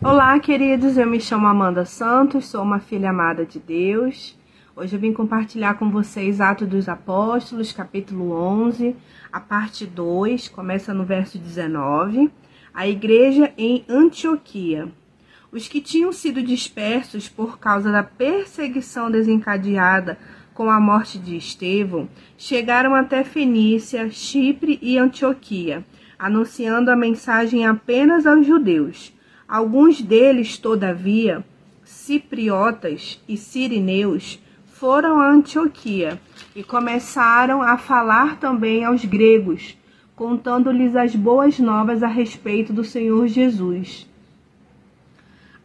Olá, queridos. Eu me chamo Amanda Santos, sou uma filha amada de Deus. Hoje eu vim compartilhar com vocês Atos dos Apóstolos, capítulo 11, a parte 2, começa no verso 19. A igreja em Antioquia. Os que tinham sido dispersos por causa da perseguição desencadeada com a morte de Estevão chegaram até Fenícia, Chipre e Antioquia, anunciando a mensagem apenas aos judeus. Alguns deles, todavia, cipriotas e sirineus, foram a Antioquia e começaram a falar também aos gregos, contando-lhes as boas novas a respeito do Senhor Jesus.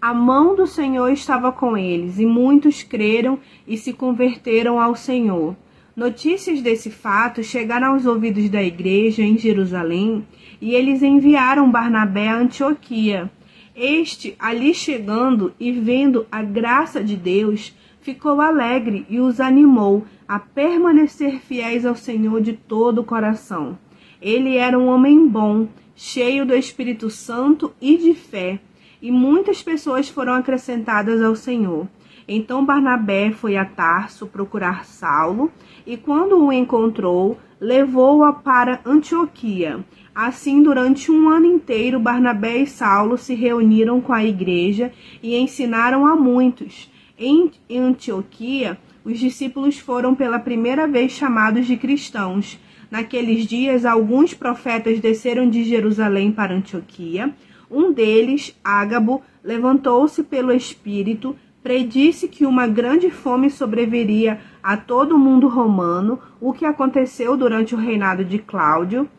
A mão do Senhor estava com eles, e muitos creram e se converteram ao Senhor. Notícias desse fato chegaram aos ouvidos da igreja em Jerusalém, e eles enviaram Barnabé a Antioquia. Este, ali chegando e vendo a graça de Deus, ficou alegre e os animou a permanecer fiéis ao Senhor de todo o coração. Ele era um homem bom, cheio do Espírito Santo e de fé, e muitas pessoas foram acrescentadas ao Senhor. Então Barnabé foi a Tarso procurar Saulo, e quando o encontrou, levou-o para Antioquia. Assim, durante um ano inteiro, Barnabé e Saulo se reuniram com a igreja e ensinaram a muitos. Em Antioquia, os discípulos foram pela primeira vez chamados de cristãos. Naqueles dias, alguns profetas desceram de Jerusalém para Antioquia. Um deles, Ágabo, levantou-se pelo Espírito, predisse que uma grande fome sobreviria a todo o mundo romano, o que aconteceu durante o reinado de Cláudio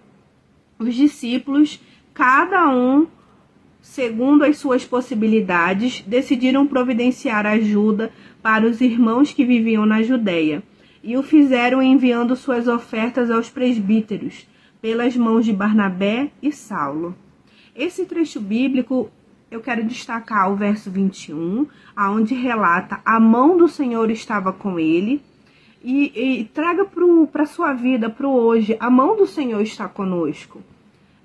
os discípulos, cada um segundo as suas possibilidades, decidiram providenciar ajuda para os irmãos que viviam na Judéia, e o fizeram enviando suas ofertas aos presbíteros, pelas mãos de Barnabé e Saulo. Esse trecho bíblico eu quero destacar o verso 21, aonde relata a mão do Senhor estava com ele, e, e traga para a sua vida, para o hoje, a mão do Senhor está conosco.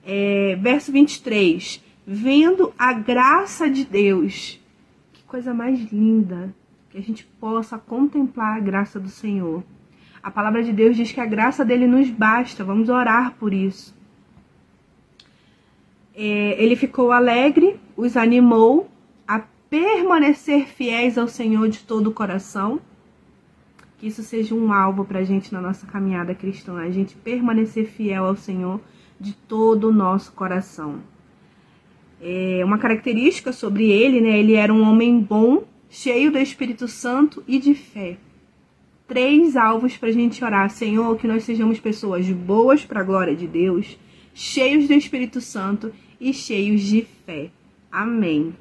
É, verso 23, vendo a graça de Deus. Que coisa mais linda que a gente possa contemplar a graça do Senhor. A palavra de Deus diz que a graça dele nos basta, vamos orar por isso. É, ele ficou alegre, os animou a permanecer fiéis ao Senhor de todo o coração que isso seja um alvo para a gente na nossa caminhada cristã, a gente permanecer fiel ao Senhor de todo o nosso coração. É uma característica sobre ele, né? Ele era um homem bom, cheio do Espírito Santo e de fé. Três alvos para a gente orar, Senhor, que nós sejamos pessoas boas para a glória de Deus, cheios do Espírito Santo e cheios de fé. Amém.